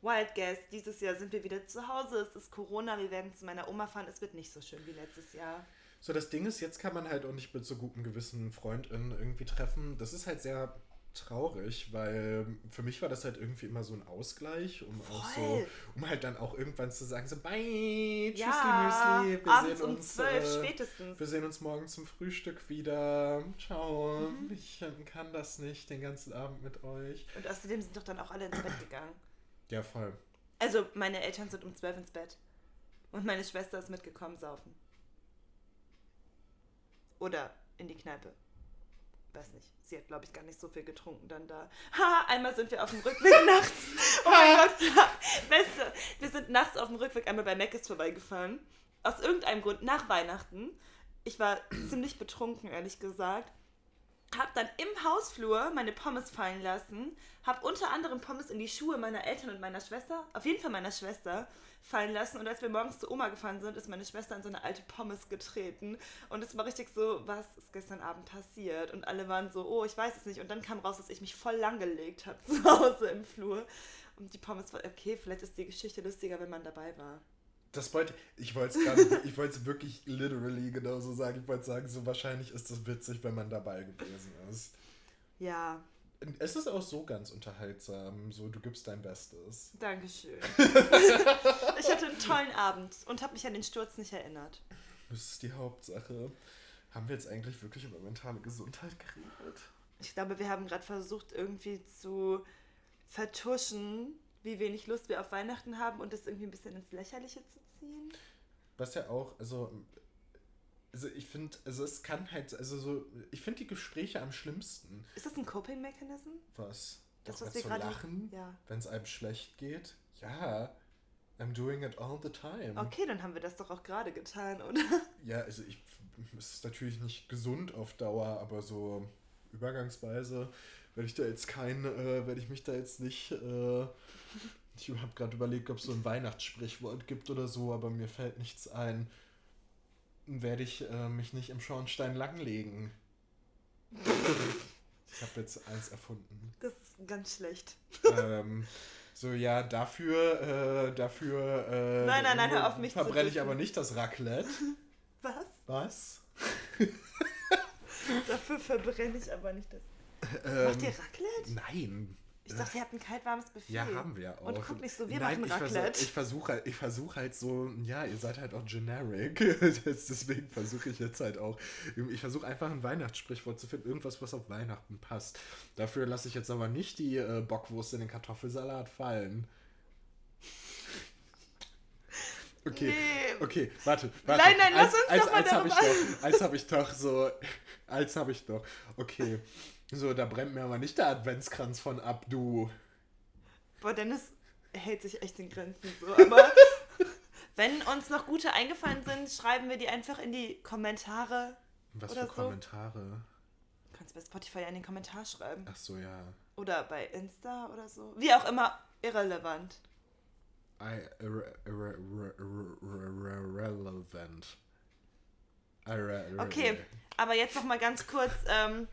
Wild Guest, dieses Jahr sind wir wieder zu Hause. Es ist Corona, wir werden zu meiner Oma fahren. Es wird nicht so schön wie letztes Jahr. So, das Ding ist, jetzt kann man halt auch nicht mit so gutem Gewissen FreundInnen irgendwie treffen. Das ist halt sehr traurig, weil für mich war das halt irgendwie immer so ein Ausgleich, um Voll. auch so, um halt dann auch irgendwann zu sagen, so bye, tschüssi, ja, Müsli, wir sehen um uns, 12 äh, spätestens. wir sehen uns morgen zum Frühstück wieder, ciao, mhm. ich kann das nicht den ganzen Abend mit euch. Und außerdem sind doch dann auch alle ins Bett gegangen. Ja, voll. Also meine Eltern sind um 12 ins Bett und meine Schwester ist mitgekommen saufen. Oder in die Kneipe. Weiß nicht. Sie hat, glaube ich, gar nicht so viel getrunken dann da. Ha, einmal sind wir auf dem Rückweg nachts. Oh mein Gott, ja. Beste. Wir sind nachts auf dem Rückweg einmal bei Meckes vorbeigefahren. Aus irgendeinem Grund, nach Weihnachten. Ich war ziemlich betrunken, ehrlich gesagt. Hab dann im Hausflur meine Pommes fallen lassen. Hab unter anderem Pommes in die Schuhe meiner Eltern und meiner Schwester, auf jeden Fall meiner Schwester, fallen lassen. Und als wir morgens zu Oma gefahren sind, ist meine Schwester in so eine alte Pommes getreten. Und es war richtig so, was ist gestern Abend passiert? Und alle waren so, oh, ich weiß es nicht. Und dann kam raus, dass ich mich voll langgelegt habe zu Hause im Flur. Und die Pommes war, okay, vielleicht ist die Geschichte lustiger, wenn man dabei war. Das wollte ich wollte es gerade, ich wollte es wirklich literally genauso sagen. Ich wollte sagen, so wahrscheinlich ist es witzig, wenn man dabei gewesen ist. Ja, es ist auch so ganz unterhaltsam. So, du gibst dein Bestes. Dankeschön. ich hatte einen tollen Abend und habe mich an den Sturz nicht erinnert. Das ist die Hauptsache. Haben wir jetzt eigentlich wirklich über mentale Gesundheit geredet? Ich glaube, wir haben gerade versucht, irgendwie zu vertuschen, wie wenig Lust wir auf Weihnachten haben und das irgendwie ein bisschen ins Lächerliche zu ziehen. Was ja auch, also also ich finde, also es kann halt, also so, ich finde die Gespräche am schlimmsten. Ist das ein Coping-Mechanism? Was? Das, was wir zu gerade. lachen, Ja. wenn es einem schlecht geht? Ja, I'm doing it all the time. Okay, dann haben wir das doch auch gerade getan, oder? Ja, also ich, es ist natürlich nicht gesund auf Dauer, aber so übergangsweise werde ich da jetzt kein, äh, werde ich mich da jetzt nicht, äh, ich habe gerade überlegt, ob es so ein Weihnachtssprichwort gibt oder so, aber mir fällt nichts ein. Werde ich äh, mich nicht im Schornstein langlegen. Ich habe jetzt eins erfunden. Das ist ganz schlecht. ähm, so, ja, dafür, äh, dafür äh, Nein, nein, nein, hör auf, mich verbrenne ich aber nicht das Raclette. Was? Was? Dafür verbrenne ich aber nicht das. Macht Ähm, ihr Raclette? Nein. Ich dachte, ihr habt ein kaltwarmes Buffet. Ja, haben wir auch. Und guck nicht so, wir Nein, machen ich Raclette. Ich versuche halt, ich versuch halt so, ja, ihr seid halt auch generic. Deswegen versuche ich jetzt halt auch, ich versuche einfach ein Weihnachtssprichwort zu finden, irgendwas, was auf Weihnachten passt. Dafür lasse ich jetzt aber nicht die äh, Bockwurst in den Kartoffelsalat fallen. Okay, Nee. okay, warte, warte. Nein, nein, lass uns als, doch mal als habe ich darüber- doch, als habe ich doch so, als habe ich doch, okay. So, da brennt mir aber nicht der Adventskranz von ab, du. Boah, Dennis hält sich echt in Grenzen so. Aber wenn uns noch gute eingefallen sind, schreiben wir die einfach in die Kommentare. Was für so. Kommentare? Du kannst bei Spotify in den Kommentar schreiben. Ach so, ja. Oder bei Insta oder so. Wie auch immer, irrelevant. I, irre, irre, irre, irre, irre, relevant. Irre, irre, Okay, aber jetzt noch mal ganz kurz, ähm,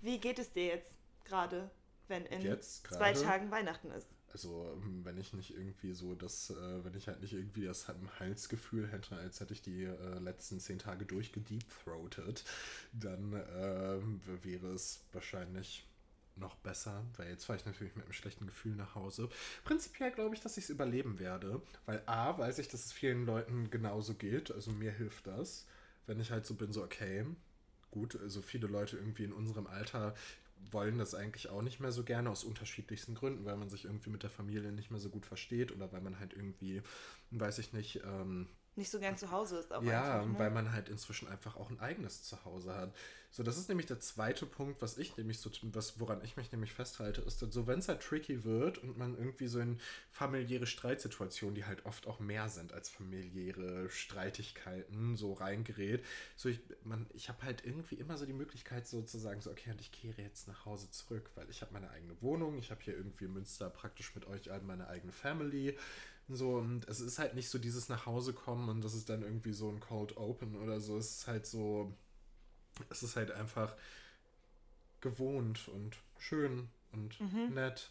wie geht es dir jetzt gerade, wenn in Jetzt zwei? Tagen Weihnachten ist? Also, ähm, wenn ich nicht irgendwie so das, äh, wenn ich halt nicht irgendwie das im Halsgefühl hätte, als hätte ich die äh, letzten zehn Tage durchgedeepthroated, dann ähm, wäre es wahrscheinlich noch besser, weil jetzt fahre ich natürlich mit einem schlechten Gefühl nach Hause. Prinzipiell glaube ich, dass ich es überleben werde, weil A, weiß ich, dass es vielen Leuten genauso geht, also mir hilft das, wenn ich halt so bin, so okay, gut, also viele Leute irgendwie in unserem Alter wollen das eigentlich auch nicht mehr so gerne aus unterschiedlichsten Gründen, weil man sich irgendwie mit der Familie nicht mehr so gut versteht oder weil man halt irgendwie, weiß ich nicht, ähm, Nicht so gern zu Hause ist auch ja, einfach, ne? weil man halt inzwischen einfach auch ein eigenes Zuhause hat. So, das ist nämlich der zweite Punkt, was ich nämlich so, was, woran ich mich nämlich festhalte, ist dann so, wenn es halt tricky wird und man irgendwie so in familiäre Streitsituationen, die halt oft auch mehr sind als familiäre Streitigkeiten, so reingerät. So, ich, ich habe halt irgendwie immer so die Möglichkeit, so zu sagen, so, okay, und ich kehre jetzt nach Hause zurück, weil ich habe meine eigene Wohnung, ich habe hier irgendwie in Münster praktisch mit euch allen meine eigene Family. So, und es ist halt nicht so dieses nach Hause kommen und das ist dann irgendwie so ein Cold Open oder so. Es ist halt so, es ist halt einfach gewohnt und schön und Mhm. nett.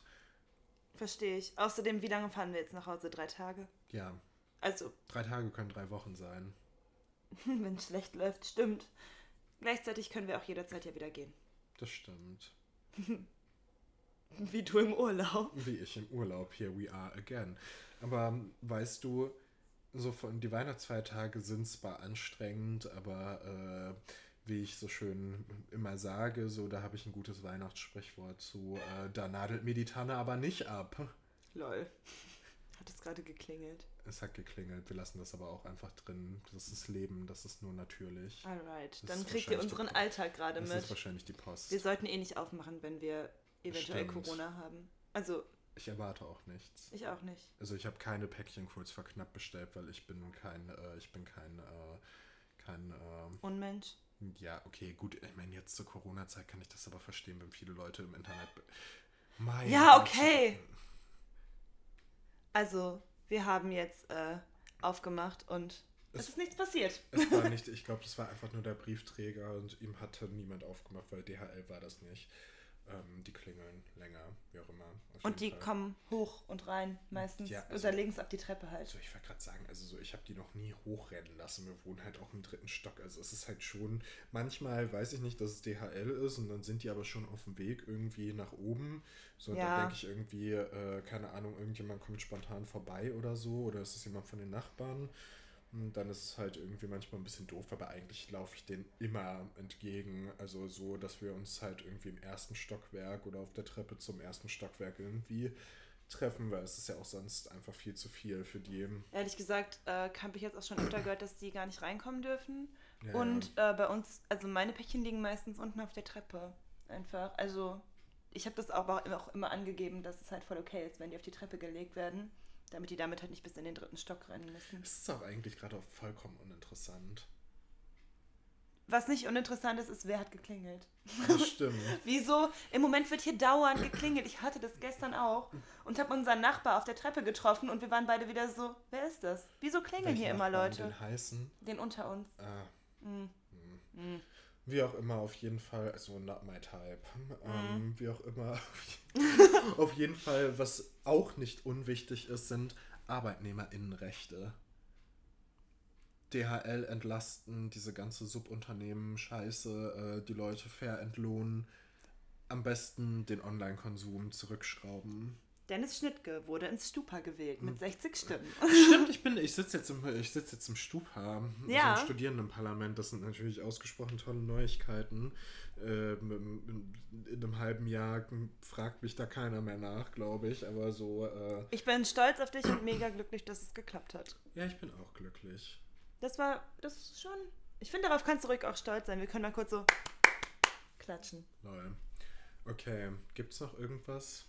Verstehe ich. Außerdem, wie lange fahren wir jetzt nach Hause? Drei Tage? Ja, Also, drei Tage können drei Wochen sein. wenn es schlecht läuft, stimmt. Gleichzeitig können wir auch jederzeit ja wieder gehen. Das stimmt. Wie du im Urlaub. Wie ich im Urlaub, here we are again. Aber weißt du, so von die Weihnachtsfeiertage sind zwar anstrengend, aber äh, wie ich so schön immer sage, so da habe ich ein gutes Weihnachtssprichwort zu, äh, da nadelt mir die Tanne aber nicht ab. Lol. Hat es gerade geklingelt. Es hat geklingelt, wir lassen das aber auch einfach drin. Das ist Leben, das ist nur natürlich. Alright. Das Dann kriegt ihr unseren Alltag gerade Das mit. ist wahrscheinlich die Post. Wir sollten eh nicht aufmachen, wenn wir eventuell Stimmt. Corona haben. Also, Ich erwarte auch nichts. ich auch nicht. Also ich habe keine Päckchen kurz vor knapp bestellt, weil ich bin kein, äh, ich bin kein, äh, kein, ähm, Unmensch. Ja, okay, gut, ich meine, jetzt zur Corona-Zeit kann ich das aber verstehen, wenn viele Leute im Internet. Mein Ja, okay. Also, wir haben jetzt äh, aufgemacht und es, Es- ist nichts passiert. Es war nicht, ich glaube, das war einfach nur der Briefträger und ihm hatte niemand aufgemacht, weil DHL war das nicht. Ähm, die klingeln länger, wie auch immer. Und die Fall. kommen hoch und rein meistens. Ja, also- oder es ab die Treppe halt. Also ich wollte gerade sagen, also so, ich habe die noch nie hochrennen lassen. Wir wohnen halt auch im dritten Stock. Also es ist halt schon, manchmal weiß ich nicht, dass es DHL ist und dann sind die aber schon auf dem Weg irgendwie nach oben. So, Ja. da denke ich irgendwie, äh, keine Ahnung, irgendjemand kommt spontan vorbei oder so. Oder ist es jemand von den Nachbarn? Dann ist es halt irgendwie manchmal ein bisschen doof, aber eigentlich laufe ich denen immer entgegen. Also so, dass wir uns halt irgendwie im ersten Stockwerk oder auf der Treppe zum ersten Stockwerk irgendwie treffen, weil es ist ja auch sonst einfach viel zu viel für die. Ehrlich gesagt, äh, habe ich jetzt auch schon öfter gehört, dass die gar nicht reinkommen dürfen. Ja, Und äh, bei uns, also meine Päckchen liegen meistens unten auf der Treppe. Einfach. Also, ich habe das aber auch immer angegeben, dass es halt voll okay ist, wenn die auf die Treppe gelegt werden, damit die damit halt nicht bis in den dritten Stock rennen müssen. Es ist auch eigentlich gerade auch vollkommen uninteressant. Was nicht uninteressant ist, ist, wer hat geklingelt. Das stimmt. Wieso? Im Moment wird hier dauernd geklingelt. Ich hatte das gestern auch und habe unseren Nachbar auf der Treppe getroffen und wir waren beide wieder so, wer ist das? Wieso klingeln Welchen hier immer Nachbarn, Leute? Den heißen. Den unter uns. Ah, Mm. Mm. Wie auch immer, auf jeden Fall, also not my type. Ähm, Mhm. wie auch immer. auf jeden Fall, was auch nicht unwichtig ist, sind Arbeitnehmerinnenrechte. DHL entlasten, diese ganze Subunternehmen-Scheiße, äh, die Leute fair entlohnen. Am besten den Online-Konsum zurückschrauben. Dennis Schnittke wurde ins Stupa gewählt mit 60 Stimmen. Stimmt, ich bin, ich sitze jetzt im, ich sitze jetzt im Stupa, Ja. so im Studierendenparlament. Das sind natürlich ausgesprochen tolle Neuigkeiten. Ähm, in, in einem halben Jahr fragt mich da keiner mehr nach, glaube ich. Aber so, äh, Ich bin stolz auf dich und mega glücklich, dass es geklappt hat. ja, ich bin auch glücklich. Das war, das ist schon. Ich finde, darauf kannst du ruhig auch stolz sein. Wir können mal kurz so klatschen. Lol. Okay, gibt's noch irgendwas?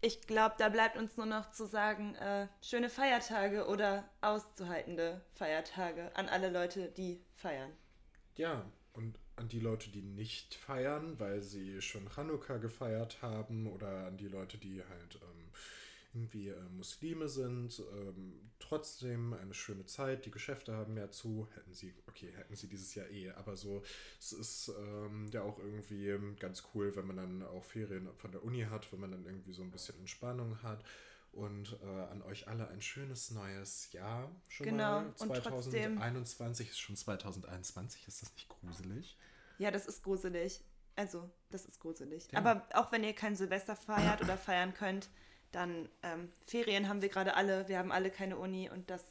Ich glaube, da bleibt uns nur noch zu sagen, äh, schöne Feiertage oder auszuhaltende Feiertage an alle Leute, die feiern. Ja, und an die Leute, die nicht feiern, weil sie schon Chanukka gefeiert haben oder an die Leute, die halt ähm, irgendwie äh, Muslime sind, ähm, trotzdem eine schöne Zeit, die Geschäfte haben mehr zu, hätten sie, okay, hätten sie dieses Jahr eh, aber so, es ist ähm, ja auch irgendwie ganz cool, wenn man dann auch Ferien von der Uni hat, wenn man dann irgendwie so ein bisschen Entspannung hat. Und äh, an euch alle ein schönes neues Jahr schon Genau, mal. und trotzdem- 2021 ist schon 2021, ist das nicht gruselig? Ja, das ist gruselig. Also, das ist gruselig. Ja. Aber auch wenn ihr kein Silvester feiert oder feiern könnt, dann ähm, Ferien haben wir gerade alle. Wir haben alle keine Uni und das,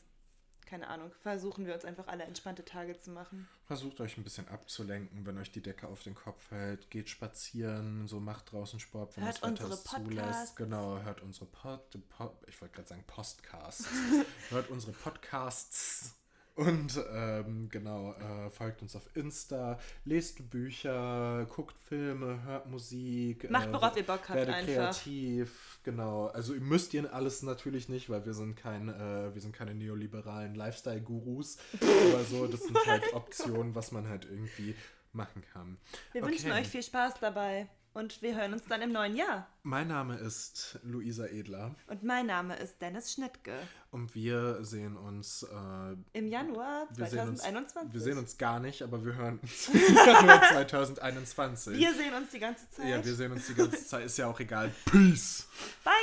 keine Ahnung, versuchen wir uns einfach alle entspannte Tage zu machen. Versucht euch ein bisschen abzulenken, wenn euch die Decke auf den Kopf fällt. Geht spazieren, so macht draußen Sport, wenn Hört das Wetter unsere es zulässt. Genau, hört unsere Pod, Pod ich wollte gerade sagen Postcasts. hört unsere Podcasts. Und ähm, genau, äh, folgt uns auf Insta, lest Bücher, guckt Filme, hört Musik. Macht, äh, worauf ihr Bock habt, Werde einfach. kreativ, genau. Also ihr müsst ihr alles natürlich nicht, weil wir sind kein, äh, wir sind keine neoliberalen Lifestyle-Gurus. aber so, das sind halt Optionen, was man halt irgendwie machen kann. Wir Okay. wünschen euch viel Spaß dabei und wir hören uns dann im neuen Jahr. Mein Name ist Luisa Edler Und mein Name ist Dennis Schnittke. und wir sehen uns. Äh, Im Januar wir sehen uns, 2021. wir sehen uns gar nicht, aber wir hören uns im Januar 2021. Wir sehen uns die ganze Zeit. ja, wir sehen uns die ganze Zeit, ist ja auch egal. Peace! Bye!